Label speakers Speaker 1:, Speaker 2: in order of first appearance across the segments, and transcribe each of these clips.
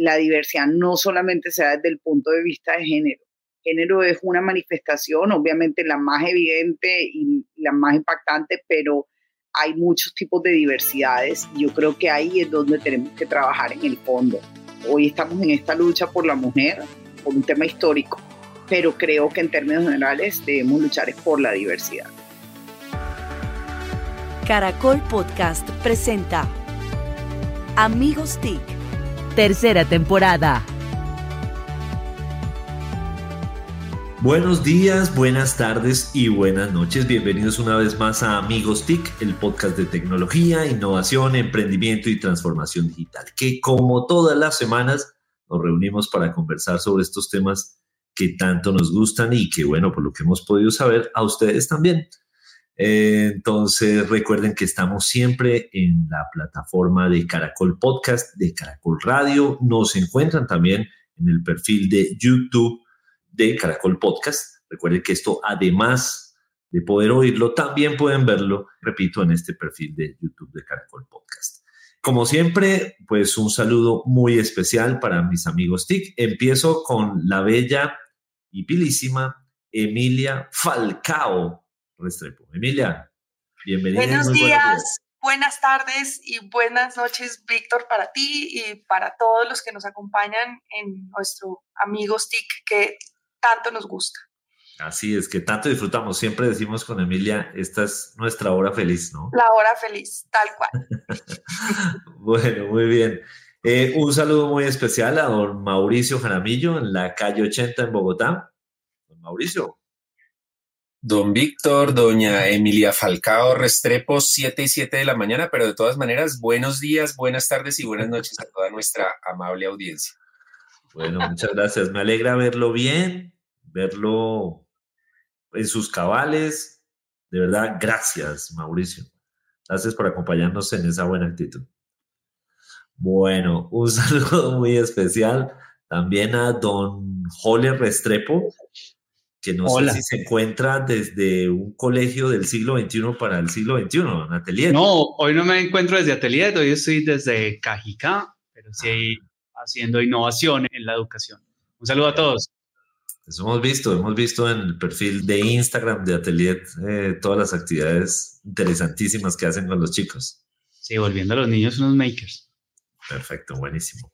Speaker 1: la diversidad no solamente se da desde el punto de vista de género. Género es una manifestación, obviamente la más evidente y la más impactante, pero hay muchos tipos de diversidades yo creo que ahí es donde tenemos que trabajar en el fondo. Hoy estamos en esta lucha por la mujer, por un tema histórico, pero creo que en términos generales debemos luchar por la diversidad.
Speaker 2: Caracol Podcast presenta Amigos TIC, tercera temporada.
Speaker 3: Buenos días, buenas tardes y buenas noches. Bienvenidos una vez más a Amigos TIC, el podcast de tecnología, innovación, emprendimiento y transformación digital, que como todas las semanas nos reunimos para conversar sobre estos temas que tanto nos gustan y que, bueno, por lo que hemos podido saber, a ustedes también. Entonces, recuerden que estamos siempre en la plataforma de Caracol Podcast, de Caracol Radio. Nos encuentran también en el perfil de YouTube de Caracol Podcast. Recuerden que esto, además de poder oírlo, también pueden verlo, repito, en este perfil de YouTube de Caracol Podcast. Como siempre, pues un saludo muy especial para mis amigos TIC. Empiezo con la bella y pilísima Emilia Falcao Restrepo. Emilia, bienvenida.
Speaker 4: Buenos días, buenas tardes y buenas noches, Víctor, para ti y para todos los que nos acompañan en nuestro Amigos TIC, que tanto nos gusta.
Speaker 3: Así es, que tanto disfrutamos. Siempre decimos con Emilia, esta es nuestra hora feliz, ¿no?
Speaker 4: La hora feliz, tal cual.
Speaker 3: bueno, muy bien. Eh, un saludo muy especial a don Mauricio Jaramillo en la calle 80 en Bogotá. Don Mauricio.
Speaker 5: Don Víctor, doña Emilia Falcao Restrepo, 7 y 7 de la mañana, pero de todas maneras, buenos días, buenas tardes y buenas noches a toda nuestra amable audiencia.
Speaker 3: Bueno, muchas gracias. Me alegra verlo bien, verlo en sus cabales. De verdad, gracias, Mauricio. Gracias por acompañarnos en esa buena actitud. Bueno, un saludo muy especial también a don Jole Restrepo, que no sé si se encuentra desde un colegio del siglo XXI para el siglo XXI, en Atelier.
Speaker 6: No, hoy no me encuentro desde Atelier, hoy estoy desde Cajicá, pero sí haciendo innovación en la educación. Un saludo a todos.
Speaker 3: Eso hemos visto, hemos visto en el perfil de Instagram de Atelier eh, todas las actividades interesantísimas que hacen con los chicos.
Speaker 6: Sí, volviendo a los niños unos makers.
Speaker 3: Perfecto, buenísimo.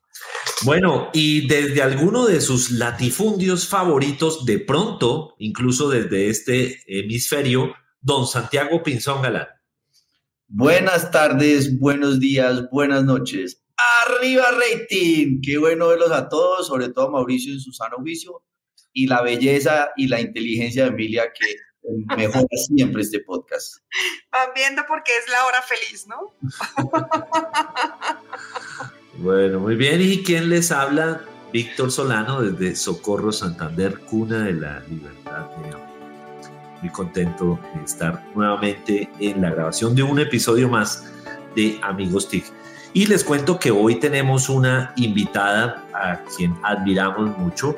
Speaker 3: Bueno, y desde alguno de sus latifundios favoritos, de pronto, incluso desde este hemisferio, don Santiago Pinzón Galán.
Speaker 7: Buenas tardes, buenos días, buenas noches. Arriba rating, qué bueno verlos a todos, sobre todo a Mauricio en su sano juicio y la belleza y la inteligencia de Emilia que mejora siempre este podcast.
Speaker 4: Van viendo porque es la hora feliz, ¿no?
Speaker 3: bueno, muy bien. ¿Y quién les habla? Víctor Solano desde Socorro Santander, cuna de la libertad Muy contento de estar nuevamente en la grabación de un episodio más de Amigos TIC. Y les cuento que hoy tenemos una invitada a quien admiramos mucho.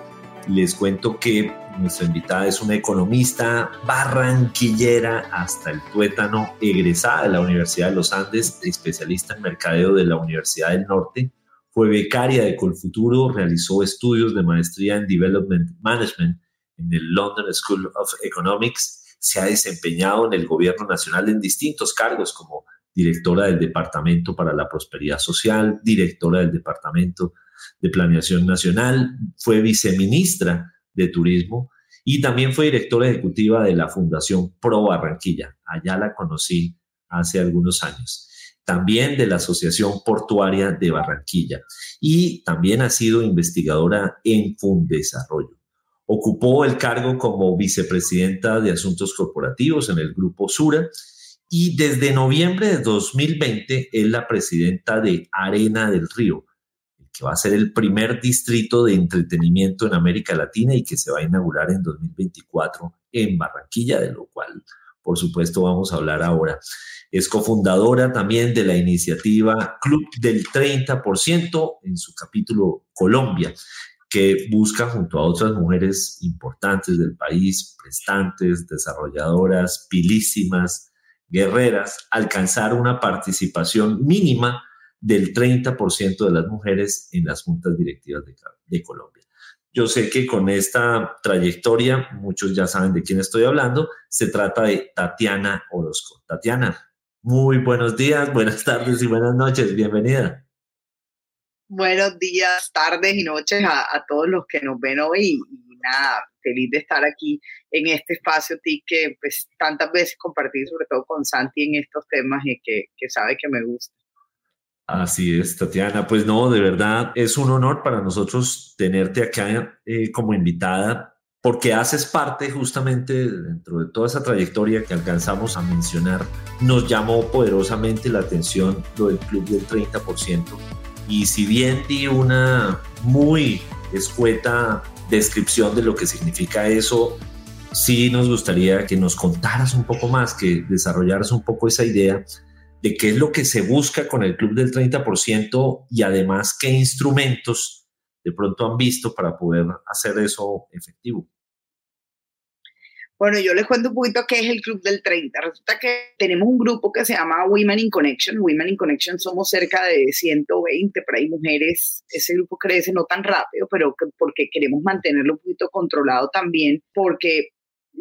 Speaker 3: Les cuento que nuestra invitada es una economista barranquillera hasta el tuétano, egresada de la Universidad de los Andes, especialista en mercadeo de la Universidad del Norte. Fue becaria de Colfuturo, realizó estudios de maestría en Development Management en el London School of Economics. Se ha desempeñado en el gobierno nacional en distintos cargos como directora del Departamento para la Prosperidad Social, directora del Departamento de Planeación Nacional, fue viceministra de Turismo y también fue directora ejecutiva de la Fundación Pro Barranquilla. Allá la conocí hace algunos años. También de la Asociación Portuaria de Barranquilla y también ha sido investigadora en Fundesarrollo. Ocupó el cargo como vicepresidenta de Asuntos Corporativos en el Grupo Sura y desde noviembre de 2020 es la presidenta de Arena del Río, que va a ser el primer distrito de entretenimiento en América Latina y que se va a inaugurar en 2024 en Barranquilla, de lo cual, por supuesto, vamos a hablar ahora. Es cofundadora también de la iniciativa Club del 30% en su capítulo Colombia, que busca junto a otras mujeres importantes del país, prestantes, desarrolladoras, pilísimas, guerreras alcanzar una participación mínima del 30% de las mujeres en las juntas directivas de, Colombia. Yo sé que con esta trayectoria, muchos ya saben de quién estoy hablando, se trata de Tatiana Orozco. Tatiana, muy buenos días, buenas tardes y buenas noches, bienvenida.
Speaker 1: Buenos días, tardes y noches a, todos los que nos ven hoy y, nada, feliz de estar aquí en este espacio ti que pues tantas veces compartí sobre todo con Santi en estos temas y que, que sabe que me gusta.
Speaker 3: Así es, Tatiana. Pues no, de verdad es un honor para nosotros tenerte acá eh, como invitada porque haces parte justamente dentro de toda esa trayectoria que alcanzamos a mencionar. Nos llamó poderosamente la atención lo del club del 30%. Y si bien di una muy escueta descripción de lo que significa eso, sí nos gustaría que nos contaras un poco más, que desarrollaras un poco esa idea de qué es lo que se busca con el club del 30% y además qué instrumentos de pronto han visto para poder hacer eso efectivo.
Speaker 1: Bueno, yo les cuento un poquito qué es el Club del 30. Resulta que tenemos un grupo que se llama Women in Connection. Women in Connection somos cerca de 120, por ahí mujeres. Ese grupo crece no tan rápido, pero porque queremos mantenerlo un poquito controlado también, porque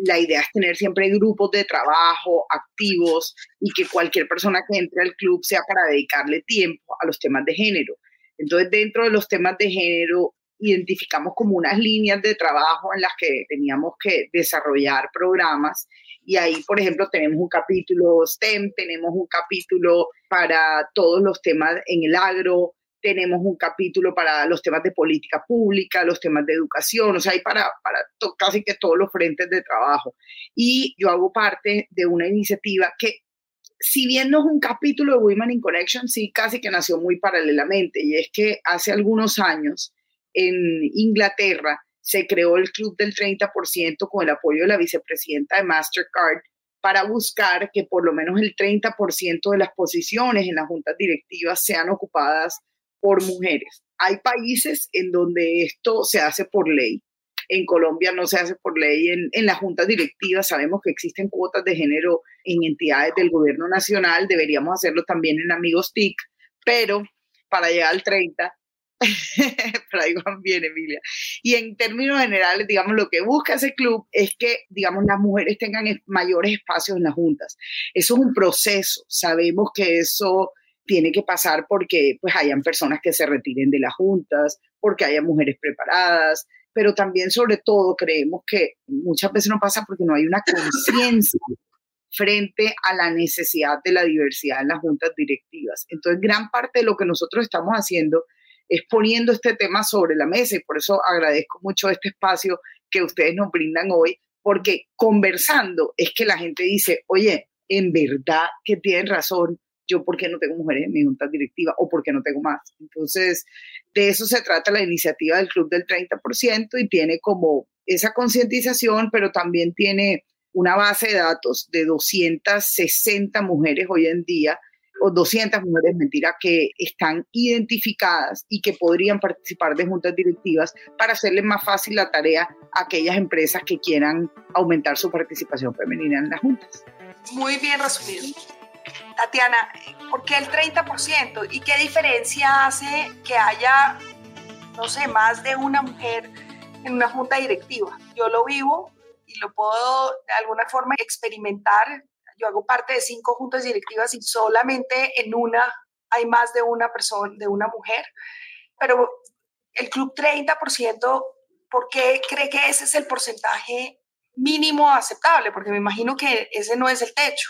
Speaker 1: la idea es tener siempre grupos de trabajo activos y que cualquier persona que entre al club sea para dedicarle tiempo a los temas de género. Entonces, dentro de los temas de género, identificamos como unas líneas de trabajo en las que teníamos que desarrollar programas. Y ahí, por ejemplo, tenemos un capítulo STEM, tenemos un capítulo para todos los temas en el agro, tenemos un capítulo para los temas de política pública, los temas de educación, o sea, hay para, para casi que todos los frentes de trabajo. Y yo hago parte de una iniciativa que, si bien no es un capítulo de Women in Connection, sí casi que nació muy paralelamente, y es que hace algunos años en Inglaterra se creó el Club del 30% con el apoyo de la vicepresidenta de Mastercard para buscar que por lo menos el 30% de las posiciones en las juntas directivas sean ocupadas por mujeres. Hay países en donde esto se hace por ley. En Colombia no se hace por ley. En, en las juntas directivas sabemos que existen cuotas de género en entidades del gobierno nacional. Deberíamos hacerlo también en Amigos TIC, pero para llegar al 30 pero ahí van bien, Emilia. Y en términos generales, digamos, lo que busca ese club es que, digamos, las mujeres tengan mayores espacios en las juntas. Eso es un proceso. Sabemos que eso tiene que pasar porque pues hayan personas que se retiren de las juntas, porque haya mujeres preparadas, pero también sobre todo creemos que muchas veces no pasa porque no hay una conciencia frente a la necesidad de la diversidad en las juntas directivas. Entonces, gran parte de lo que nosotros estamos haciendo es poniendo este tema sobre la mesa y por eso agradezco mucho este espacio que ustedes nos brindan hoy, porque conversando es que la gente dice, oye, en verdad que tienen razón, yo por qué no tengo mujeres en mi junta directiva o por qué no tengo más. Entonces, de eso se trata la iniciativa del Club del 30% y tiene como esa concientización, pero también tiene una base de datos de 260 mujeres hoy en día, o 200 mujeres, mentira, que están identificadas y que podrían participar de juntas directivas para hacerle más fácil la tarea a aquellas empresas que quieran aumentar su participación femenina en las juntas.
Speaker 4: Muy bien resumido. Tatiana, ¿por qué el 30%? ¿Y qué diferencia hace que haya, no sé, más de una mujer en una junta directiva? Yo lo vivo y lo puedo de alguna forma experimentar. Yo hago parte de cinco juntas directivas y solamente en una hay más de una persona, de una mujer. Pero el club 30%, ¿por qué cree que ese es el porcentaje mínimo aceptable? Porque me imagino que ese no es el techo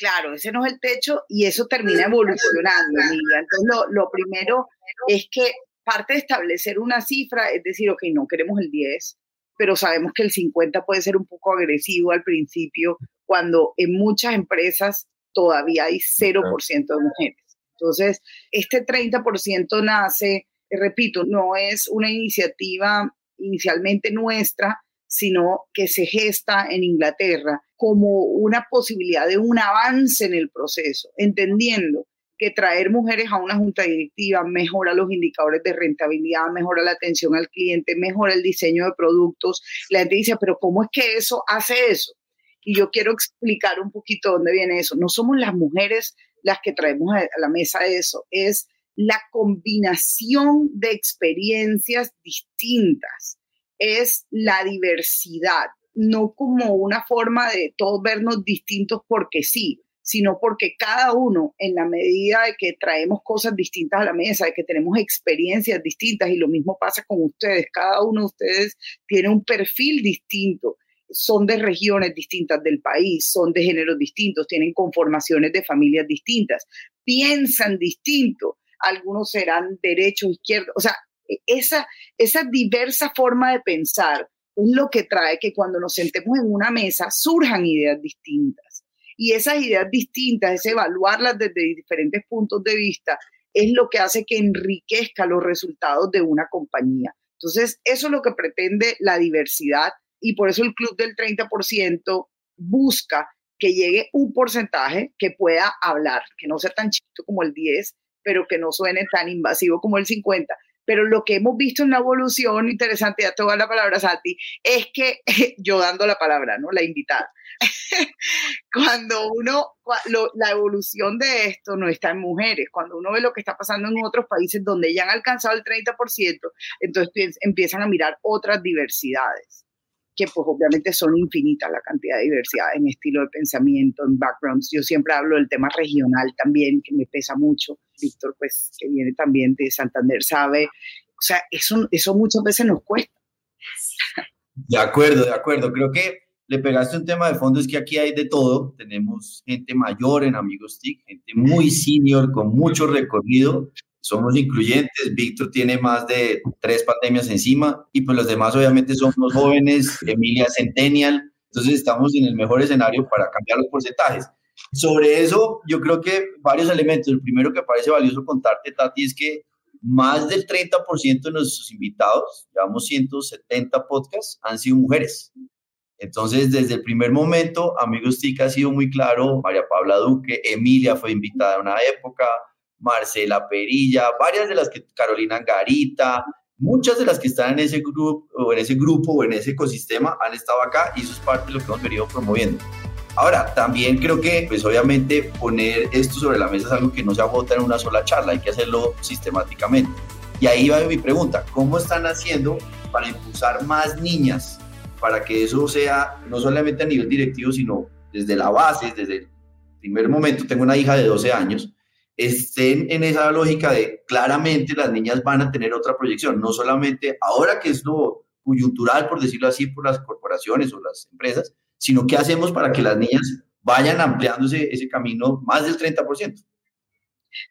Speaker 1: claro, ese no es el techo y eso termina evolucionando, Emilia. Entonces, lo, primero es que parte de establecer una cifra es decir, ok, no queremos el 10, pero sabemos que el 50 puede ser un poco agresivo al principio, cuando en muchas empresas todavía hay 0% de mujeres. Entonces, este 30% nace, repito, no es una iniciativa inicialmente nuestra, sino que se gesta en Inglaterra como una posibilidad de un avance en el proceso, entendiendo que traer mujeres a una junta directiva mejora los indicadores de rentabilidad, mejora la atención al cliente, mejora el diseño de productos. La gente dice, pero ¿cómo es que eso hace eso? Y yo quiero explicar un poquito dónde viene eso. No somos las mujeres las que traemos a la mesa eso, es la combinación de experiencias distintas, es la diversidad, no como una forma de todos vernos distintos porque sí, sino porque cada uno, en la medida de que traemos cosas distintas a la mesa, de que tenemos experiencias distintas, y lo mismo pasa con ustedes, cada uno de ustedes tiene un perfil distinto, son de regiones distintas del país, son de géneros distintos, tienen conformaciones de familias distintas, piensan distinto, algunos serán derechos, izquierdos, o sea, esa, esa diversa forma de pensar es lo que trae que cuando nos sentemos en una mesa surjan ideas distintas. Y esas ideas distintas, es evaluarlas desde diferentes puntos de vista, es lo que hace que enriquezca los resultados de una compañía. Entonces, eso es lo que pretende la diversidad y por eso el club del 30% busca que llegue un porcentaje que pueda hablar, que no sea tan chiquito como el 10, pero que no suene tan invasivo como el 50, pero lo que hemos visto en la evolución, interesante, ya te voy a la palabra, Santi, es que yo dando la palabra, ¿no? La invitada. cuando uno, la evolución de esto no está en mujeres, cuando uno ve lo que está pasando en otros países donde ya han alcanzado el 30%, entonces empiezan a mirar otras diversidades que pues obviamente son infinitas la cantidad de diversidad en estilo de pensamiento, en backgrounds. Yo siempre hablo del tema regional también, que me pesa mucho. Víctor, pues, que viene también de Santander, sabe. O sea, eso, eso muchas veces nos cuesta.
Speaker 7: De acuerdo, de acuerdo. Creo que le pegaste un tema de fondo, es que aquí hay de todo. Tenemos gente mayor en Amigos TIC, gente muy senior, con mucho recorrido, somos incluyentes, Víctor tiene más de tres pandemias encima y pues los demás obviamente somos jóvenes, Emilia Centennial, entonces estamos en el mejor escenario para cambiar los porcentajes. Sobre eso, yo creo que varios elementos. El primero que parece valioso contarte, Tati, es que más del 30% de nuestros invitados, llevamos 170 podcasts, han sido mujeres. Entonces, desde el primer momento, Amigos TIC ha sido muy claro, María Paula Duque, Emilia fue invitada en una época, Marcela Perilla, varias de las que, Carolina Garita, muchas de las que están en ese grupo o en ese grupo o en ese ecosistema han estado acá y eso es parte de lo que hemos venido promoviendo. Ahora, también creo que, pues obviamente, poner esto sobre la mesa es algo que no se agota en una sola charla, hay que hacerlo sistemáticamente. Y ahí va mi pregunta, ¿cómo están haciendo para impulsar más niñas para que eso sea no solamente a nivel directivo, sino desde la base, desde el primer momento? Tengo una hija de 12 años estén en esa lógica de claramente las niñas van a tener otra proyección, no solamente ahora que es lo coyuntural, por decirlo así, por las corporaciones o las empresas, sino qué hacemos para que las niñas vayan ampliándose ese camino más del 30%.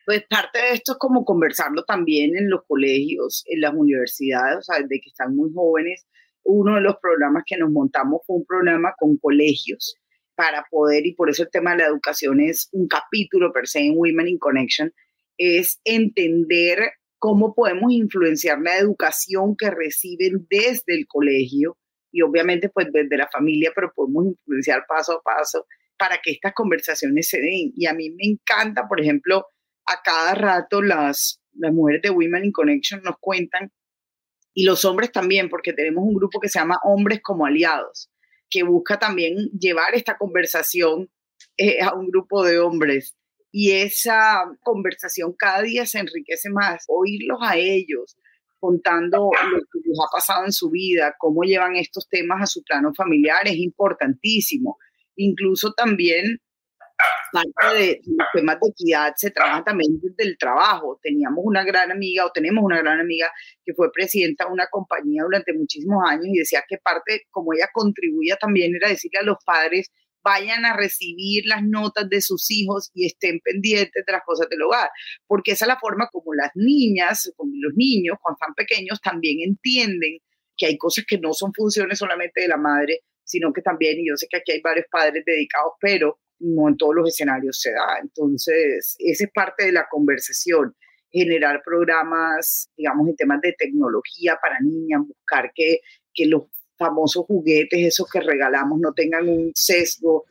Speaker 1: Pues parte de esto es como conversarlo también en los colegios, en las universidades, o sea, desde que están muy jóvenes. Uno de los programas que nos montamos fue un programa con colegios para poder, y por eso el tema de la educación es un capítulo per se en Women in Connection, es entender cómo podemos influenciar la educación que reciben desde el colegio y obviamente pues desde la familia, pero podemos influenciar paso a paso para que estas conversaciones se den. Y a mí me encanta, por ejemplo, a cada rato las, las mujeres de Women in Connection nos cuentan, y los hombres también, porque tenemos un grupo que se llama Hombres como Aliados que busca también llevar esta conversación eh, a un grupo de hombres. Y esa conversación cada día se enriquece más, oírlos a ellos contando lo que les ha pasado en su vida, cómo llevan estos temas a su plano familiar, es importantísimo. Incluso también parte de los temas de equidad se trabaja también desde el trabajo. Teníamos una gran amiga o tenemos una gran amiga que fue presidenta de una compañía durante muchísimos años y decía que parte, como ella contribuía también, era decirle a los padres, vayan a recibir las notas de sus hijos y estén pendientes de las cosas del hogar, porque esa es la forma como las niñas, como los niños, cuando están pequeños, también entienden que hay cosas que no son funciones solamente de la madre, sino que también, y yo sé que aquí hay varios padres dedicados, pero no en todos los escenarios se da. Entonces, esa es parte de la conversación, generar programas, digamos, en temas de tecnología para niñas, buscar que, que los famosos juguetes, esos que regalamos, no tengan un sesgo.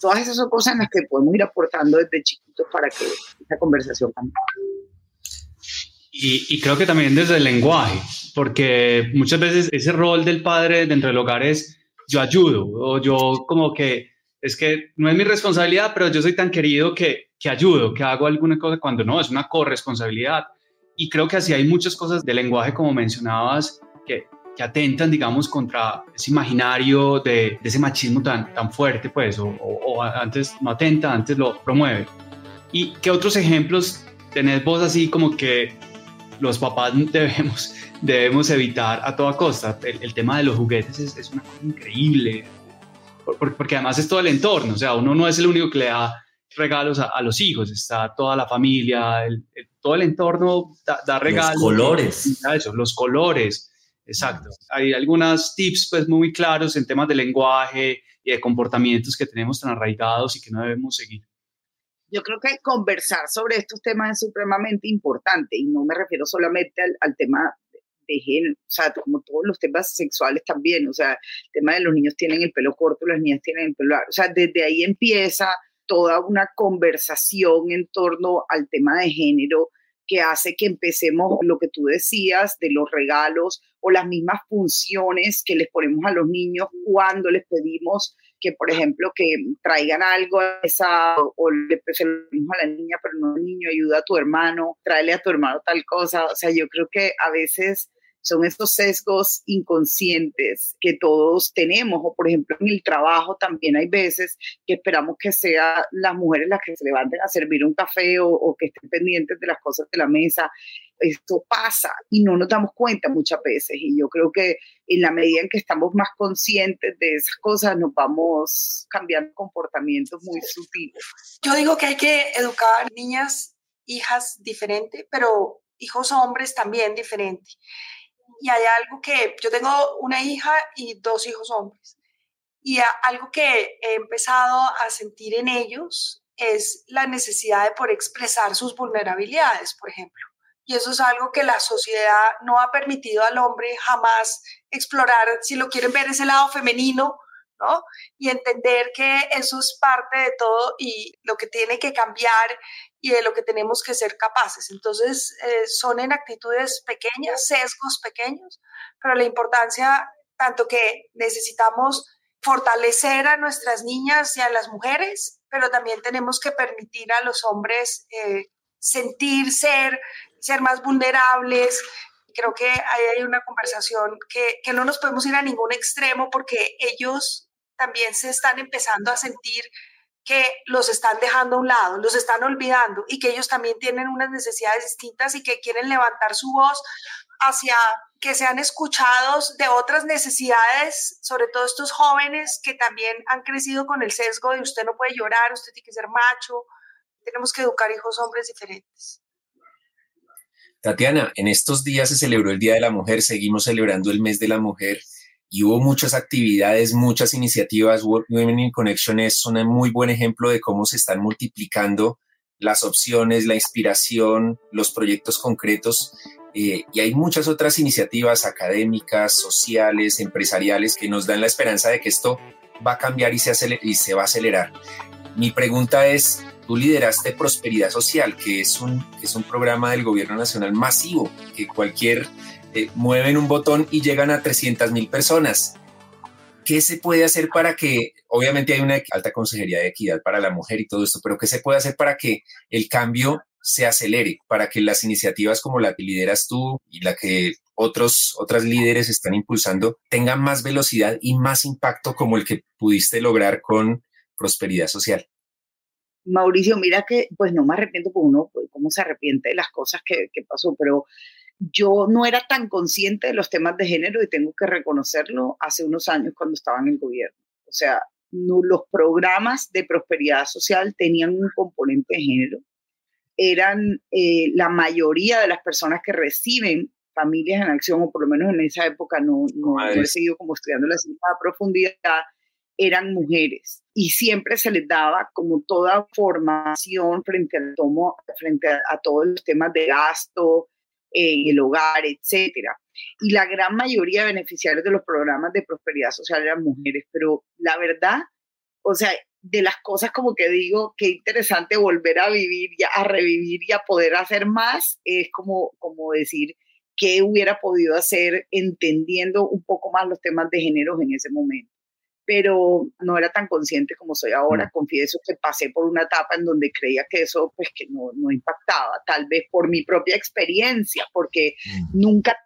Speaker 1: Todas esas son cosas en las que podemos ir aportando desde chiquitos para que esta conversación cambie.
Speaker 6: Y, y, creo que también desde el lenguaje, porque muchas veces ese rol del padre dentro del hogar es yo ayudo o yo como que es que no es mi responsabilidad, pero yo soy tan querido que, que ayudo, que hago alguna cosa cuando no, es una corresponsabilidad. Y creo que así hay muchas cosas de lenguaje, como mencionabas, que, que atentan, digamos, contra ese imaginario de, ese machismo tan, tan fuerte, pues, o, o, antes no atenta, antes lo promueve. ¿Y qué otros ejemplos tenés vos así como que los papás debemos, debemos evitar a toda costa? El, tema de los juguetes es, es una cosa increíble, porque además es todo el entorno, o sea, uno no es el único que le da regalos a, los hijos, está toda la familia, todo el entorno da, regalos.
Speaker 3: Los colores.
Speaker 6: Eso, los colores, exacto. Hay algunos tips pues muy claros en temas de lenguaje y de comportamientos que tenemos tan arraigados y que no debemos seguir.
Speaker 1: Yo creo que conversar sobre estos temas es supremamente importante y no me refiero solamente al, al tema de género, o sea, como todos los temas sexuales también, o sea, el tema de los niños tienen el pelo corto, las niñas tienen el pelo largo, o sea, desde ahí empieza toda una conversación en torno al tema de género que hace que empecemos lo que tú decías de los regalos o las mismas funciones que les ponemos a los niños cuando les pedimos que, por ejemplo, que traigan algo a esa, o le pedimos a la niña, pero no al niño, ayuda a tu hermano, tráele a tu hermano tal cosa. O sea, yo creo que a veces son estos sesgos inconscientes que todos tenemos, o por ejemplo en el trabajo también hay veces que esperamos que sean las mujeres las que se levanten a servir un café o, que estén pendientes de las cosas de la mesa. Esto pasa y no nos damos cuenta muchas veces y yo creo que en la medida en que estamos más conscientes de esas cosas nos vamos cambiando comportamientos muy sutiles.
Speaker 4: Yo digo que hay que educar niñas, hijas diferente, pero hijos hombres también diferente y hay algo que yo tengo una hija y dos hijos hombres. Y algo que he empezado a sentir en ellos es la necesidad de poder expresar sus vulnerabilidades, por ejemplo. Y eso es algo que la sociedad no ha permitido al hombre jamás explorar, si lo quieren ver, ese lado femenino, ¿no? Y entender que eso es parte de todo y lo que tiene que cambiar y de lo que tenemos que ser capaces. Entonces, eh, son en actitudes pequeñas, sesgos pequeños, pero la importancia, tanto que necesitamos fortalecer a nuestras niñas y a las mujeres, pero también tenemos que permitir a los hombres eh, sentir, ser, ser más vulnerables. Creo que ahí hay una conversación que, que no nos podemos ir a ningún extremo porque ellos también se están empezando a sentir que los están dejando a un lado, los están olvidando y que ellos también tienen unas necesidades distintas y que quieren levantar su voz hacia que sean escuchados de otras necesidades, sobre todo estos jóvenes que también han crecido con el sesgo de usted no puede llorar, usted tiene que ser macho, tenemos que educar hijos hombres diferentes.
Speaker 5: Tatiana, en estos días se celebró el Día de la Mujer, seguimos celebrando el mes de la mujer y hubo muchas actividades, muchas iniciativas. Women in Connection es un muy buen ejemplo de cómo se están multiplicando las opciones, la inspiración, los proyectos concretos. Eh, y hay muchas otras iniciativas académicas, sociales, empresariales que nos dan la esperanza de que esto va a cambiar y se, y se va a acelerar. Mi pregunta es, tú lideraste Prosperidad Social, que es un, es un programa del gobierno nacional masivo, que cualquier eh, mueven un botón y llegan a 300 mil personas. ¿Qué se puede hacer para que, obviamente hay una alta consejería de equidad para la mujer y todo esto, pero qué se puede hacer para que el cambio se acelere, para que las iniciativas como la que lideras tú y la que otros, otras líderes están impulsando tengan más velocidad y más impacto como el que pudiste lograr con prosperidad social?
Speaker 1: Mauricio, mira que pues no me arrepiento porque uno, pues, cómo se arrepiente de las cosas que, que pasó, pero yo no era tan consciente de los temas de género y tengo que reconocerlo hace unos años cuando estaba en el gobierno. O sea, los programas de prosperidad social tenían un componente de género. Eran eh, la mayoría de las personas que reciben familias en acción, o por lo menos en esa época no, no, he seguido como estudiando la a profundidad, eran mujeres y siempre se les daba como toda formación frente al tomo, frente a todos los temas de gasto, en el hogar, etcétera. Y la gran mayoría de beneficiarios de los programas de prosperidad social eran mujeres, pero la verdad, o sea, de las cosas como que digo, qué interesante volver a vivir, y a revivir y a poder hacer más, es como, como decir qué hubiera podido hacer entendiendo un poco más los temas de género en ese momento. Pero no era tan consciente como soy ahora. Mm. Confieso que pasé por una etapa en donde creía que eso pues que no, no impactaba, tal vez por mi propia experiencia, porque mm. nunca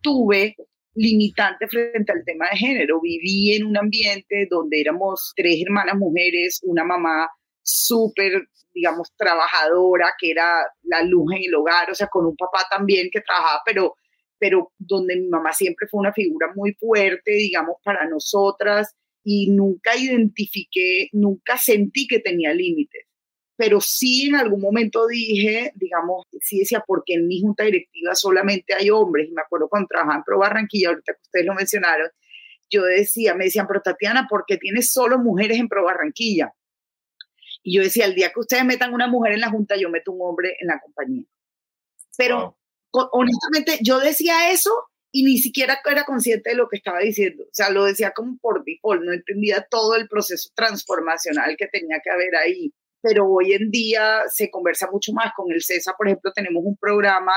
Speaker 1: tuve limitante frente al tema de género. Viví en un ambiente donde éramos tres hermanas mujeres, una mamá súper, digamos, trabajadora, que era la luz en el hogar, o sea, con un papá también que trabajaba, pero, pero donde mi mamá siempre fue una figura muy fuerte, digamos, para nosotras y nunca identifiqué, nunca sentí que tenía límites. Pero sí en algún momento dije, digamos, sí decía, porque en mi junta directiva solamente hay hombres. Y me acuerdo cuando trabajaba en Pro Barranquilla, ahorita que ustedes lo mencionaron, yo decía, me decían, pero Tatiana, ¿por qué tienes solo mujeres en Pro Barranquilla? Y yo decía, el día que ustedes metan una mujer en la junta, yo meto un hombre en la compañía. Pero honestamente, yo decía eso y ni siquiera era consciente de lo que estaba diciendo. O sea, lo decía como por default, no entendía todo el proceso transformacional que tenía que haber ahí. Pero hoy en día se conversa mucho más. Con el CESA, por ejemplo, tenemos un programa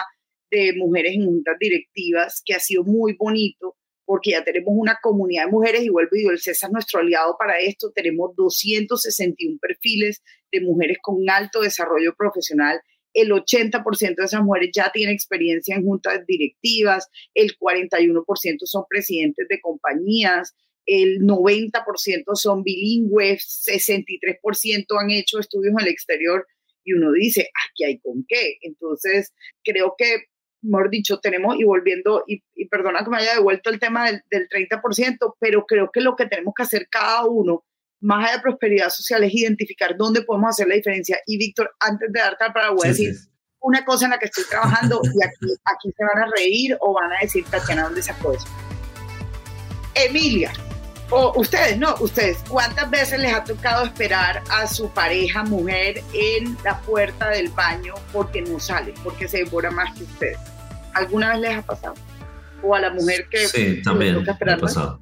Speaker 1: de mujeres en juntas directivas que ha sido muy bonito porque ya tenemos una comunidad de mujeres y vuelvo y digo, el CESA es nuestro aliado para esto. Tenemos 261 perfiles de mujeres con alto desarrollo profesional el 80% de esas mujeres ya tienen experiencia en juntas directivas, el 41% son presidentes de compañías, el 90% son bilingües, 63% han hecho estudios en el exterior y uno dice, aquí hay con qué. Entonces, creo que, mejor dicho, tenemos, y volviendo, y, perdona que me haya devuelto el tema del 30%, pero creo que lo que tenemos que hacer cada uno más allá de prosperidad social es identificar dónde podemos hacer la diferencia. Y Víctor, antes de darte para voy a decir una cosa en la que estoy trabajando y aquí, aquí se van a reír o van a decir, Tatiana, ¿dónde sacó eso? Emilia, o ustedes, no, ustedes, ¿cuántas veces les ha tocado esperar a su pareja mujer en la puerta del baño porque no sale, porque se devora más que ustedes? ¿Alguna vez les ha pasado? O a la mujer que...
Speaker 3: Sí, también ha pasado.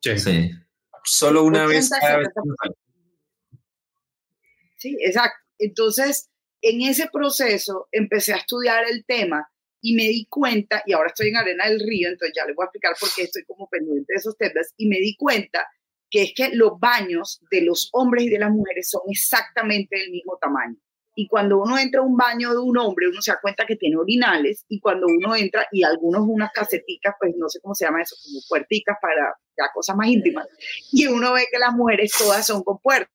Speaker 5: Sí. sí. Solo una vez
Speaker 1: Sí, exacto. Entonces, en ese proceso empecé a estudiar el tema y me di cuenta, y ahora estoy en Arena del Río, entonces ya les voy a explicar por qué estoy como pendiente de esos temas, y me di cuenta que es que los baños de los hombres y de las mujeres son exactamente del mismo tamaño. Y cuando uno entra a un baño de un hombre, uno se da cuenta que tiene orinales, y cuando uno entra, y algunos unas caseticas, pues no sé cómo se llama eso, como puerticas para ya cosas más íntimas, y uno ve que las mujeres todas son con puertas.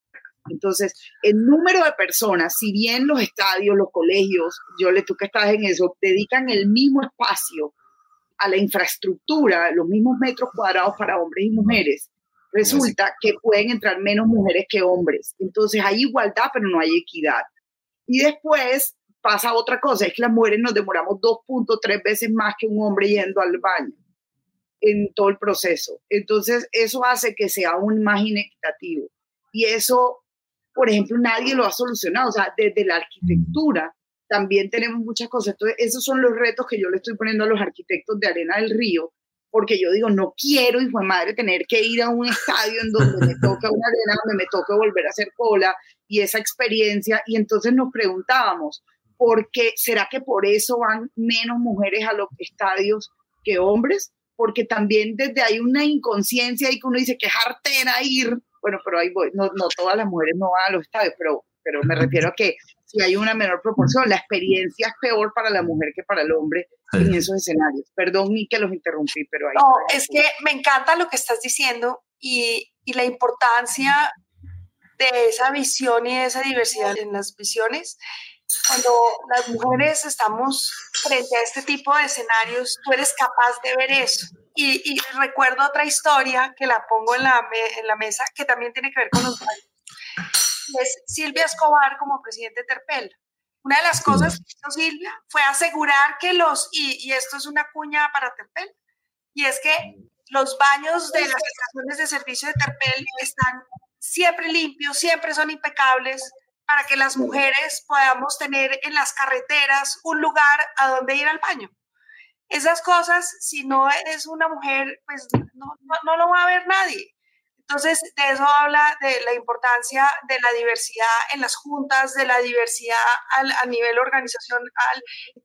Speaker 1: Entonces, el número de personas, si bien los estadios, los colegios, yo le tú que estás en eso, dedican el mismo espacio a la infraestructura, los mismos metros cuadrados para hombres y mujeres, resulta que pueden entrar menos mujeres que hombres. Entonces hay igualdad, pero no hay equidad. Y después pasa otra cosa, es que las mujeres nos demoramos 2.3 veces más que un hombre yendo al baño en todo el proceso. Entonces, eso hace que sea aún más inequitativo. Y eso, por ejemplo, nadie lo ha solucionado. O sea, desde la arquitectura también tenemos muchas cosas. Entonces, esos son los retos que yo le estoy poniendo a los arquitectos de Arena del Río, porque yo digo, no quiero, hijo de madre, tener que ir a un estadio en donde me toca una arena, donde me toca volver a hacer cola y esa experiencia. Y entonces nos preguntábamos, ¿por qué será que por eso van menos mujeres a los estadios que hombres? Porque también desde hay una inconsciencia y que uno dice que es artera ir, bueno, pero ahí voy, no, no todas las mujeres no van a los estadios, pero, pero me refiero a que si hay una menor proporción, la experiencia es peor para la mujer que para el hombre en esos escenarios. Perdón, ni que los interrumpí, pero ahí.
Speaker 4: No, es que me encanta lo que estás diciendo y, y la importancia de esa visión y de esa diversidad en las visiones. Cuando las mujeres estamos frente a este tipo de escenarios, tú eres capaz de ver eso. Y, y recuerdo otra historia que la pongo en la, en la mesa que también tiene que ver con los baños. Es Silvia Escobar como presidente de Terpel. Una de las cosas que hizo Silvia fue asegurar que los, y, y esto es una cuña para Terpel, y es que los baños de las estaciones de servicio de Terpel están siempre limpios, siempre son impecables, para que las mujeres podamos tener en las carreteras un lugar a donde ir al baño. Esas cosas, si no es una mujer, pues no, no, lo va a ver nadie. Entonces, de eso habla de la importancia de la diversidad en las juntas, de la diversidad al, a nivel organizacional,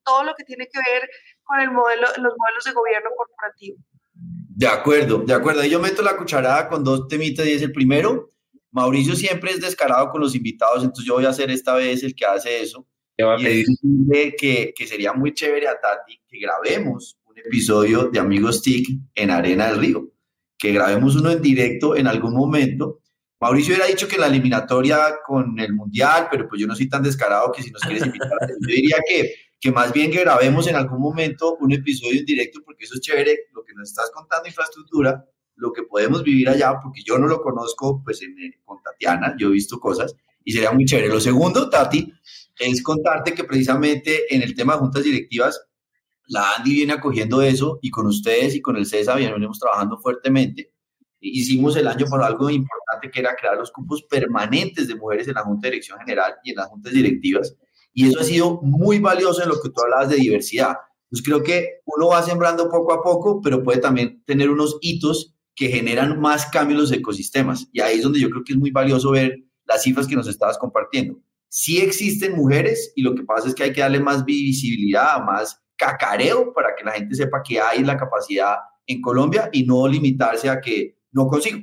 Speaker 4: todo lo que tiene que ver con el modelo, los modelos de gobierno corporativo.
Speaker 7: De acuerdo, de acuerdo. Yo meto la cucharada con dos temitas y es el primero. Mauricio siempre es descarado con los invitados, entonces yo voy a hacer esta vez el que hace eso. Y que, que sería muy chévere a Tati que grabemos un episodio de Amigos TIC en Arena del Río, que grabemos uno en directo en algún momento. Mauricio hubiera dicho que la eliminatoria con el Mundial, pero pues yo no soy tan descarado que si nos quieres invitar, yo diría que, que más bien que grabemos en algún momento un episodio en directo, porque eso es chévere, lo que nos estás contando, infraestructura, lo que podemos vivir allá, porque yo no lo conozco pues en, con Tatiana, yo he visto cosas, y sería muy chévere. Lo segundo, Tati, es contarte que precisamente en el tema de juntas directivas, la Andy viene acogiendo eso y con ustedes y con el CESA venimos trabajando fuertemente. Hicimos el año por algo importante que era crear los cupos permanentes de mujeres en la Junta de Dirección General y en las juntas directivas. Y eso ha sido muy valioso en lo que tú hablabas de diversidad. Pues creo que uno va sembrando poco a poco, pero puede también tener unos hitos que generan más cambios en los ecosistemas. Y ahí es donde yo creo que es muy valioso ver las cifras que nos estabas compartiendo sí existen mujeres y lo que pasa es que hay que darle más visibilidad, más cacareo para que la gente sepa que hay la capacidad en Colombia y no limitarse a que no consigo.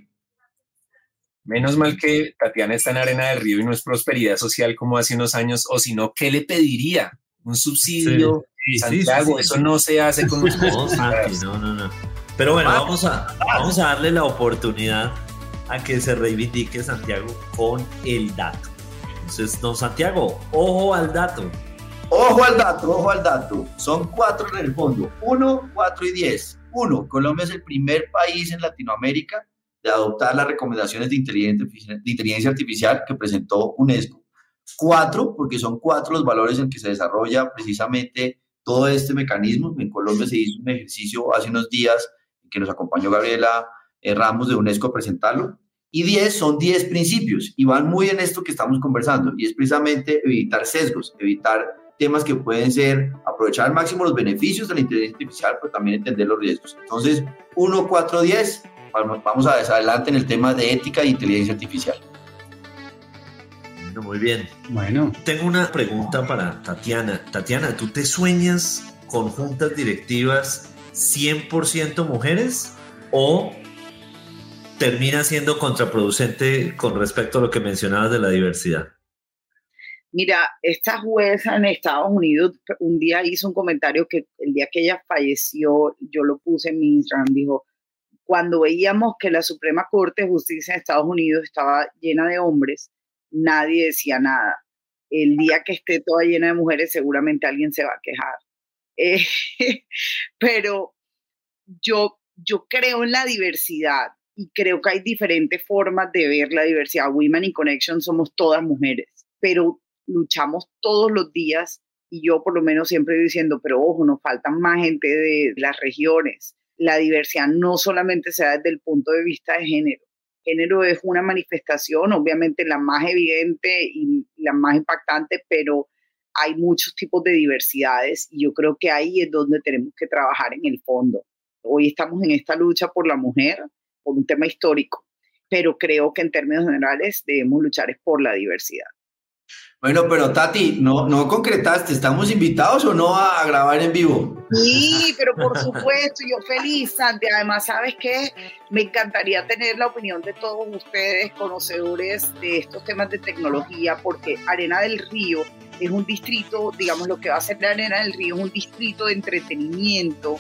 Speaker 5: Menos mal que Tatiana está en Arena del Río y no es prosperidad social como hace unos años, o si no, ¿qué le pediría? ¿Un subsidio? Santiago, eso no se hace con los
Speaker 3: no, no, no. Pero bueno, vamos a, vamos a darle la oportunidad a que se reivindique Santiago con el dato. Entonces, don Santiago, ojo al dato.
Speaker 7: Ojo al dato, ojo al dato. Son cuatro en el fondo. Uno, cuatro y diez. Uno, Colombia es el primer país en Latinoamérica de adoptar las recomendaciones de inteligencia, de inteligencia artificial que presentó UNESCO. Cuatro, porque son cuatro los valores en que se desarrolla precisamente todo este mecanismo. En Colombia se hizo un ejercicio hace unos días que nos acompañó Gabriela eh, Ramos de UNESCO a presentarlo. Y 10 son 10 principios y van muy en esto que estamos conversando y es precisamente evitar sesgos, evitar temas que pueden ser aprovechar al máximo los beneficios de la inteligencia artificial, pero también entender los riesgos. Entonces, 1, 4, 10, vamos a adelante en el tema de ética e inteligencia artificial.
Speaker 3: Bueno, muy bien. Bueno. Tengo una pregunta para Tatiana. Tatiana, ¿tú te sueñas con juntas directivas 100% mujeres o termina siendo contraproducente con respecto a lo que mencionabas de la diversidad?
Speaker 1: Mira, esta jueza en Estados Unidos un día hizo un comentario que el día que ella falleció, yo lo puse en mi Instagram, dijo, cuando veíamos que la Suprema Corte de Justicia de Estados Unidos estaba llena de hombres, nadie decía nada. El día que esté toda llena de mujeres, seguramente alguien se va a quejar. Eh, pero yo, yo creo en la diversidad y creo que hay diferentes formas de ver la diversidad. Women in Connection somos todas mujeres, pero luchamos todos los días y yo por lo menos siempre diciendo, pero ojo, nos faltan más gente de las regiones. La diversidad no solamente se da desde el punto de vista de género. Género es una manifestación, obviamente la más evidente y la más impactante, pero hay muchos tipos de diversidades y yo creo que ahí es donde tenemos que trabajar en el fondo. Hoy estamos en esta lucha por la mujer, por un tema histórico, pero creo que en términos generales debemos luchar por la diversidad.
Speaker 7: Bueno, pero Tati, no, no concretaste, ¿estamos invitados o no a, grabar en vivo?
Speaker 1: Sí, pero por supuesto, yo feliz, Santi. Además, ¿sabes qué? Me encantaría tener la opinión de todos ustedes, conocedores de estos temas de tecnología, porque Arena del Río es un distrito, digamos, lo que va a ser la Arena del Río es un distrito de entretenimiento,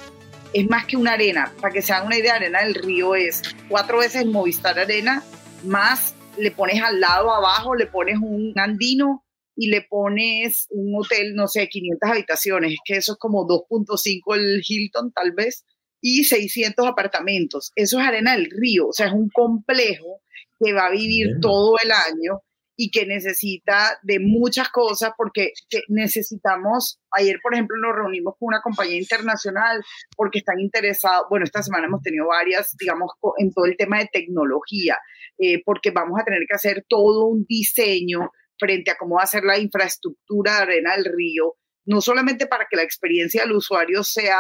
Speaker 1: es más que una arena. Para que se hagan una idea, Arena del Río es cuatro veces Movistar Arena, más le pones al lado abajo, le pones un andino y le pones un hotel, no sé, 500 habitaciones. Es que eso es como 2.5 el Hilton tal vez y 600 apartamentos. Eso es Arena del Río, o sea, es un complejo que va a vivir todo el año y que necesita de muchas cosas porque necesitamos, ayer por ejemplo nos reunimos con una compañía internacional porque están interesados, bueno, esta semana hemos tenido varias, digamos, en todo el tema de tecnología, eh, porque vamos a tener que hacer todo un diseño frente a cómo va a ser la infraestructura de Arena del Río, no solamente para que la experiencia del usuario sea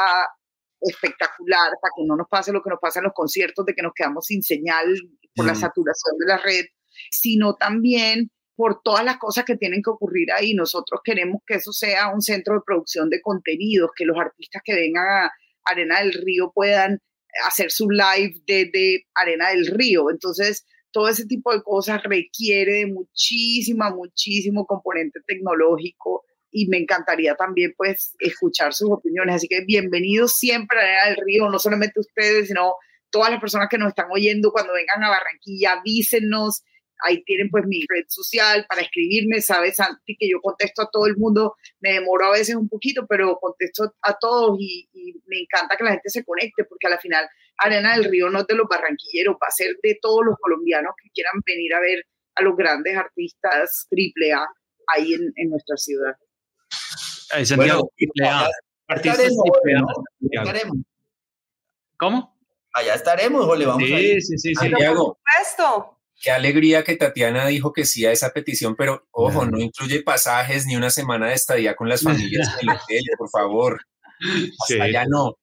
Speaker 1: espectacular, para que no nos pase lo que nos pasa en los conciertos, de que nos quedamos sin señal por la saturación de la red, sino también por todas las cosas que tienen que ocurrir ahí. Nosotros queremos que eso sea un centro de producción de contenidos, que los artistas que vengan a Arena del Río puedan hacer su live desde Arena del Río. Entonces, todo ese tipo de cosas requiere de muchísima, muchísimo componente tecnológico y me encantaría también pues escuchar sus opiniones. Así que bienvenidos siempre a del Río, no solamente ustedes, sino todas las personas que nos están oyendo cuando vengan a Barranquilla, avísenos ahí tienen pues mi red social para escribirme, sabes Santi que yo contesto a todo el mundo, me demoro a veces un poquito, pero contesto a todos y, me encanta que la gente se conecte porque al final Arena del Río no es de los barranquilleros, va a ser de todos los colombianos que quieran venir a ver a los grandes artistas triple A ahí en, nuestra ciudad.
Speaker 6: Santiago, triple A. Artistas
Speaker 7: Estaremos.
Speaker 6: ¿Cómo?
Speaker 7: Allá estaremos, Jole, vamos a ir.
Speaker 6: Sí, sí, sí.
Speaker 4: Santiago. Por
Speaker 5: Qué alegría que Tatiana dijo que sí a esa petición, pero ojo, no incluye pasajes ni una semana de estadía con las familias en el hotel, por favor. Hasta ya no.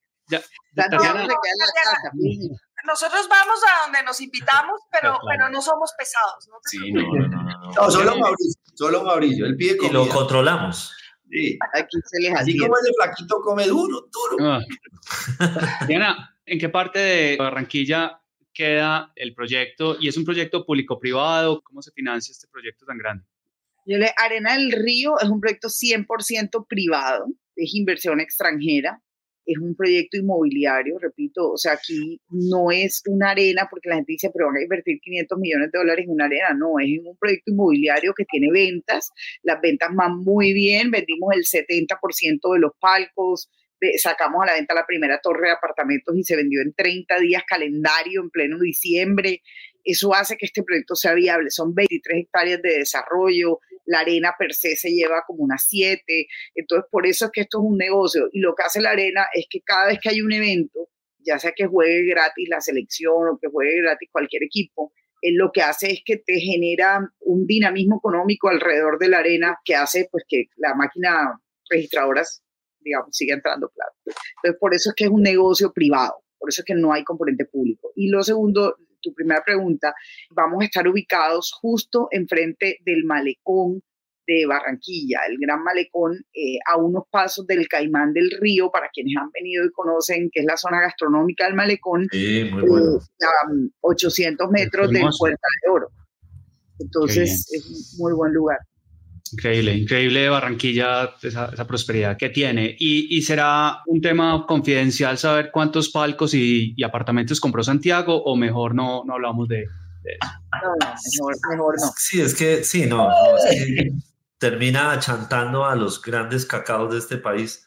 Speaker 4: nosotros vamos a donde nos invitamos, pero, pero no somos pesados. ¿no?
Speaker 5: Sí, no, no, no,
Speaker 7: no. solo Mauricio, solo Mauricio. Él pide
Speaker 3: Y lo controlamos.
Speaker 7: Sí. Aquí se les Así como ese flaquito come duro, duro.
Speaker 6: Ah. Diana, ¿en qué parte de Barranquilla queda el proyecto y es un proyecto público-privado? ¿Cómo se financia este proyecto tan grande?
Speaker 1: Yo le, Arena del Río es un proyecto 100% privado, es inversión extranjera, es un proyecto inmobiliario, repito, o sea, aquí no es una arena porque la gente dice, pero van a invertir 500 millones de dólares en una arena, no, es un proyecto inmobiliario que tiene ventas, las ventas van muy bien, vendimos el 70% de los palcos, sacamos a la venta la primera torre de apartamentos y se vendió en 30 días calendario en pleno diciembre. Eso hace que este proyecto sea viable. Son 23 hectáreas de desarrollo, la arena per se se lleva como unas 7. Entonces, por eso es que esto es un negocio. Y lo que hace la arena es que cada vez que hay un evento, ya sea que juegue gratis la selección o que juegue gratis cualquier equipo, él lo que hace es que te genera un dinamismo económico alrededor de la arena que hace pues que la máquina registradoras digamos, sigue entrando plata. Entonces, por eso es que es un negocio privado, por eso es que no hay componente público. Y lo segundo, tu primera pregunta, vamos a estar ubicados justo enfrente del malecón de Barranquilla, el Gran Malecón, eh, a unos pasos del Caimán del Río, para quienes han venido y conocen que es la zona gastronómica del Malecón,
Speaker 3: sí, muy bueno.
Speaker 1: 800 metros de Puerta de Oro. Entonces, es un muy buen lugar.
Speaker 6: Increíble, increíble Barranquilla, esa, prosperidad que tiene. Y, será un tema confidencial saber cuántos palcos y, apartamentos compró Santiago o mejor no, no hablamos de, eso?
Speaker 1: No, mejor, no.
Speaker 3: Sí, es que sí, no, termina chantando a los grandes cacaos de este país.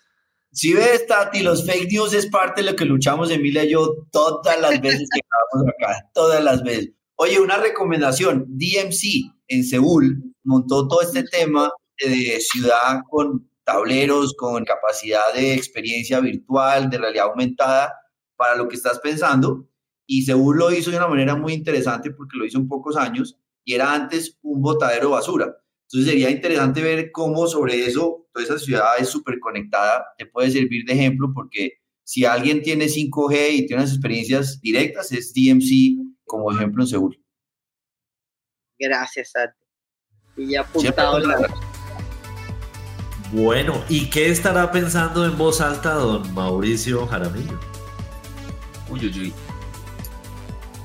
Speaker 7: Si ves, Tati, los fake news es parte de lo que luchamos Emilia y yo todas las veces que estamos acá, todas las veces. Oye, una recomendación, DMC en Seúl montó todo este tema de ciudad con tableros, con capacidad de experiencia virtual, de realidad aumentada para lo que estás pensando. Y Seúl lo hizo de una manera muy interesante porque lo hizo en pocos años y era antes un botadero de basura. Entonces sería interesante ver cómo sobre eso, toda esa ciudad es súper conectada, te puede servir de ejemplo porque si alguien tiene 5G y tiene unas experiencias directas, es DMC como ejemplo en Seúl.
Speaker 1: Gracias, Santi. Y ya apuntado la...
Speaker 3: Bueno, ¿y qué estará pensando en voz alta don Mauricio Jaramillo?
Speaker 5: Uy, uy, uy.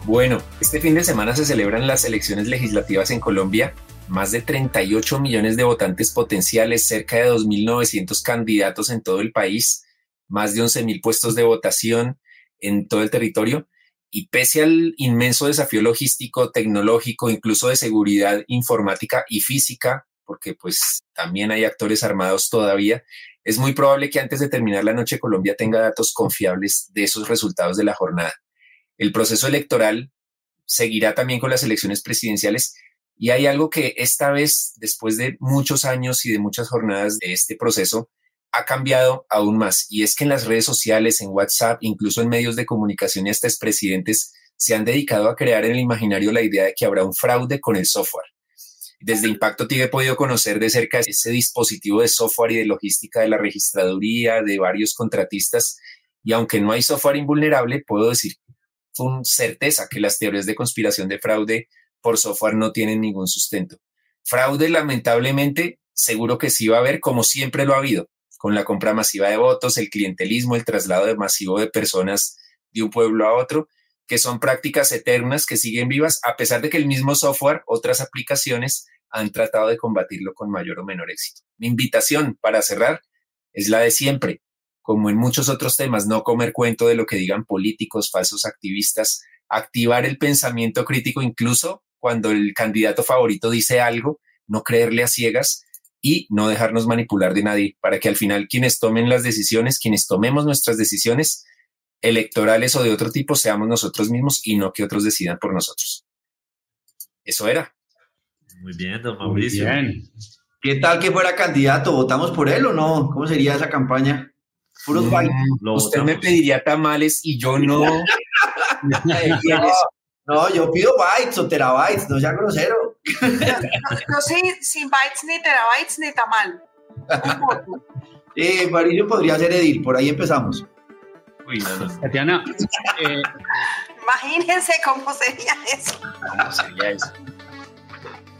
Speaker 5: Bueno, este fin de semana se celebran las elecciones legislativas en Colombia. Más de 38 millones de votantes potenciales, cerca de 2.900 candidatos en todo el país, más de 11.000 puestos de votación en todo el territorio. Y pese al inmenso desafío logístico, tecnológico, incluso de seguridad informática y física, porque pues también hay actores armados todavía, es muy probable que antes de terminar la noche Colombia tenga datos confiables de esos resultados de la jornada. El proceso electoral seguirá también con las elecciones presidenciales y hay algo que esta vez, después de muchos años y de muchas jornadas de este proceso, ha cambiado aún más y es que en las redes sociales, en WhatsApp, incluso en medios de comunicación y hasta expresidentes se han dedicado a crear en el imaginario la idea de que habrá un fraude con el software. Desde Impacto TV he podido conocer de cerca ese dispositivo de software y de logística de la registraduría, de varios contratistas, y aunque no hay software invulnerable, puedo decir con certeza que las teorías de conspiración de fraude por software no tienen ningún sustento. Fraude, lamentablemente, seguro que sí va a haber, como siempre lo ha habido con la compra masiva de votos, el clientelismo, el traslado masivo de personas de un pueblo a otro, que son prácticas eternas que siguen vivas, a pesar de que el mismo software, otras aplicaciones, han tratado de combatirlo con mayor o menor éxito. Mi invitación para cerrar es la de siempre, como en muchos otros temas, no comer cuento de lo que digan políticos, falsos activistas, activar el pensamiento crítico incluso cuando el candidato favorito dice algo, no creerle a ciegas y no dejarnos manipular de nadie, para que al final quienes tomen las decisiones, quienes tomemos nuestras decisiones electorales o de otro tipo, seamos nosotros mismos y no que otros decidan por nosotros. Eso era.
Speaker 3: Muy bien, don Mauricio.
Speaker 7: ¿Qué tal que fuera candidato? ¿Votamos por él o no? ¿Cómo sería esa campaña?
Speaker 5: Puros mm, Usted me pediría tamales y yo no.
Speaker 7: no, yo pido bytes o terabytes, no sea grosero.
Speaker 4: No, sí, sin bytes ni terabytes ni tamal.
Speaker 7: eh, Mauricio podría ser Edil, por ahí empezamos.
Speaker 6: Uy, Tatiana.
Speaker 4: Eh, Imagínense cómo sería eso. ¿Cómo sería eso?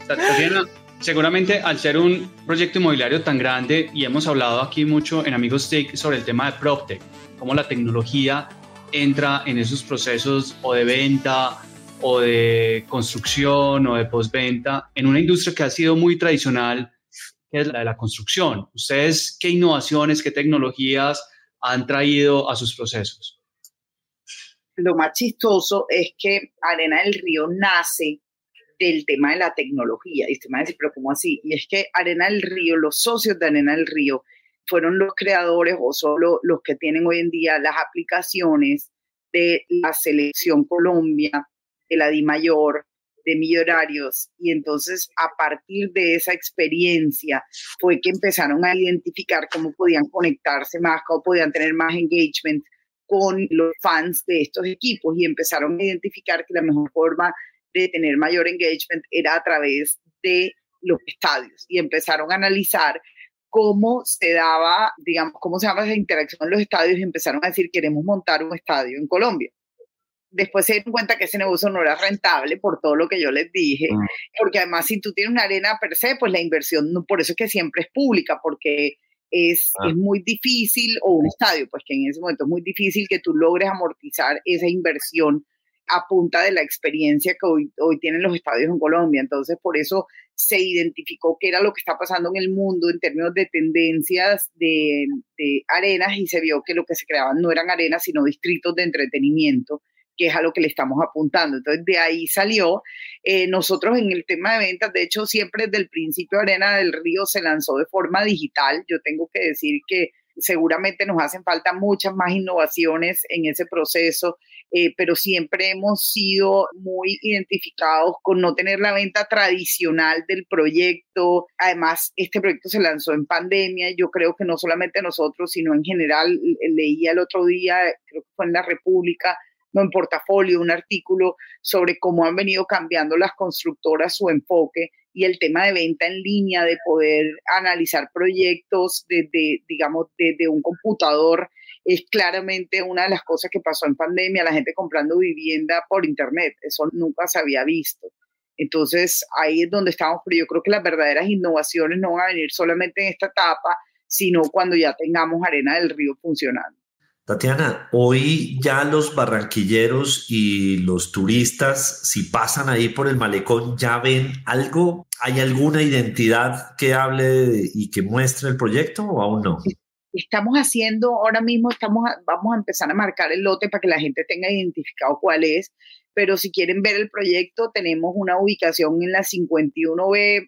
Speaker 6: Tatiana, seguramente al ser un proyecto inmobiliario tan grande y hemos hablado aquí mucho en Amigos Tech sobre el tema de PropTech, cómo la tecnología entra en esos procesos o de venta o de construcción o de postventa en una industria que ha sido muy tradicional, que es la de la construcción. ¿Ustedes qué innovaciones, qué tecnologías han traído a sus procesos?
Speaker 1: Lo más chistoso es que Arena del Río nace del tema de la tecnología. Y usted me va a decir, pero ¿cómo así? Y es que Arena del Río, los socios de Arena del Río, fueron los creadores o solo los que tienen hoy en día las aplicaciones de la Selección Colombia, de la Di Mayor, de Millonarios. Y entonces, a partir de esa experiencia, fue que empezaron a identificar cómo podían conectarse más, cómo podían tener más engagement con los fans de estos equipos y empezaron a identificar que la mejor forma de tener mayor engagement era a través de los estadios y empezaron a analizar cómo se daba, digamos, cómo se daba esa interacción en los estadios y empezaron a decir, queremos montar un estadio en Colombia. Después se dieron cuenta que ese negocio no era rentable por todo lo que yo les dije, mm. porque además si tú tienes una arena per se, pues la inversión, por eso es que siempre es pública, porque es, ah. es muy difícil, o un estadio, pues que en ese momento es muy difícil que tú logres amortizar esa inversión a punta de la experiencia que hoy, hoy tienen los estadios en Colombia. Entonces, por eso se identificó qué era lo que está pasando en el mundo en términos de tendencias de, de, arenas y se vio que lo que se creaban no eran arenas, sino distritos de entretenimiento que es a lo que le estamos apuntando. Entonces, de ahí salió. Eh, nosotros en el tema de ventas, de hecho, siempre desde el principio Arena del Río se lanzó de forma digital. Yo tengo que decir que seguramente nos hacen falta muchas más innovaciones en ese proceso, eh, pero siempre hemos sido muy identificados con no tener la venta tradicional del proyecto. Además, este proyecto se lanzó en pandemia. Yo creo que no solamente nosotros, sino en general, leía el otro día, creo que fue en la República, no en portafolio, un artículo sobre cómo han venido cambiando las constructoras su enfoque y el tema de venta en línea, de poder analizar proyectos desde, digamos, desde un computador, es claramente una de las cosas que pasó en pandemia, la gente comprando vivienda por internet, eso nunca se había visto. Entonces ahí es donde estamos, pero yo creo que las verdaderas innovaciones no van a venir solamente en esta etapa, sino cuando ya tengamos Arena del Río funcionando.
Speaker 3: Tatiana, hoy ya los barranquilleros y los turistas, si pasan ahí por el malecón, ya ven algo, ¿hay alguna identidad que hable y que muestre el proyecto o aún no?
Speaker 1: Estamos haciendo, ahora mismo estamos, vamos a empezar a marcar el lote para que la gente tenga identificado cuál es, pero si quieren ver el proyecto, tenemos una ubicación en la 51B eh,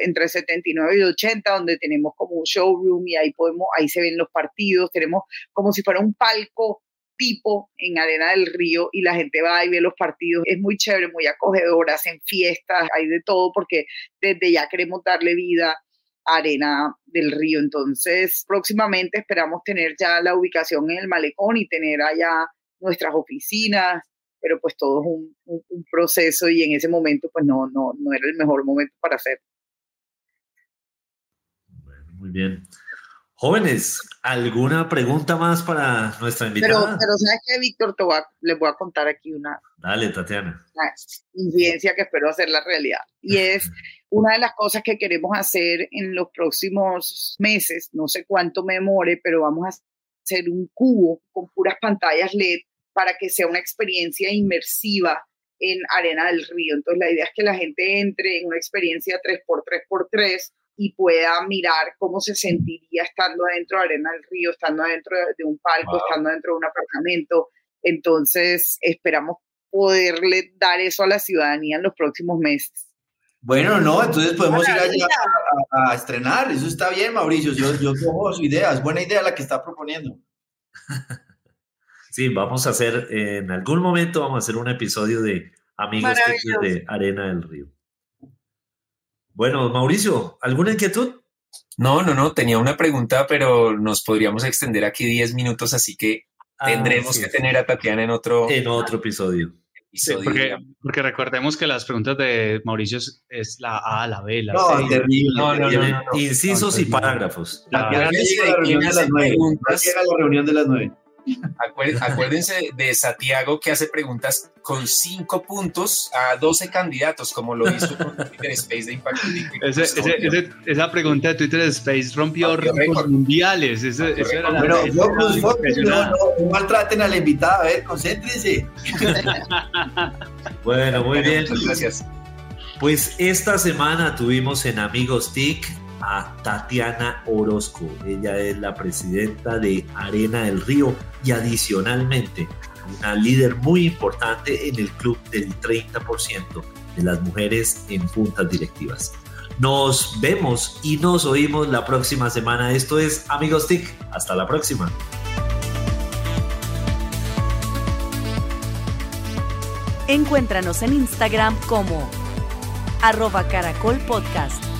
Speaker 1: entre 79 y 80, donde tenemos como un showroom y ahí podemos, ahí se ven los partidos, tenemos como si fuera un palco tipo en Arena del Río y la gente va y ve los partidos. Es muy chévere, muy acogedor, hacen fiestas, hay de todo porque desde ya queremos darle vida a Arena del Río. Entonces, próximamente esperamos tener ya la ubicación en el malecón y tener allá nuestras oficinas, pero pues todo es un, proceso y en ese momento pues no, no, no era el mejor momento para hacer.
Speaker 3: Bueno, muy bien. Jóvenes, ¿alguna pregunta más para nuestra invitada?
Speaker 1: Pero, pero ¿sabes qué, Víctor? Te voy a, les voy a contar aquí una,
Speaker 3: Dale, Tatiana.
Speaker 1: una incidencia que espero hacer la realidad. Y es una de las cosas que queremos hacer en los próximos meses, no sé cuánto me demore, pero vamos a hacer un cubo con puras pantallas LED para que sea una experiencia inmersiva en Arena del Río. Entonces la idea es que la gente entre en una experiencia 3x3x3 y pueda mirar cómo se sentiría estando adentro de Arena del Río, estando adentro de un palco, estando dentro de un apartamento. Entonces esperamos poderle dar eso a la ciudadanía en los próximos meses.
Speaker 7: Bueno, no, entonces podemos ir allá a, estrenar. Eso está bien, Mauricio. Yo, yo cojo su idea. Es buena idea la que está proponiendo.
Speaker 3: Sí, vamos a hacer, en algún momento vamos a hacer un episodio de Amigos de Arena del Río. Bueno, Mauricio, ¿alguna inquietud?
Speaker 5: No, no, no, tenía una pregunta, pero nos podríamos extender aquí 10 minutos, así que ah, tendremos que tener a Tatiana en otro,
Speaker 3: en otro episodio.
Speaker 6: porque, porque, recordemos que las preguntas de Mauricio es, la A, la B, la
Speaker 7: no, C. No, no,
Speaker 3: no, Incisos y parágrafos.
Speaker 7: Tatiana llega a la reunión de las nueve.
Speaker 5: Acuérdense de Santiago que hace preguntas con cinco puntos a 12 candidatos, como lo hizo con Twitter Space de Impact.
Speaker 6: esa pregunta de Twitter Space rompió récords mundiales.
Speaker 7: Pero no, maltraten a la invitada, a ver, concéntrense.
Speaker 3: bueno, muy bien.
Speaker 5: Muchas gracias.
Speaker 3: Pues esta semana tuvimos en Amigos TIC a Tatiana Orozco. Ella es la presidenta de Arena del Río y adicionalmente una líder muy importante en el club del 30% de las mujeres en juntas directivas. Nos vemos y nos oímos la próxima semana. Esto es Amigos TIC. Hasta la próxima.
Speaker 2: Encuéntranos en Instagram como arroba caracol podcast.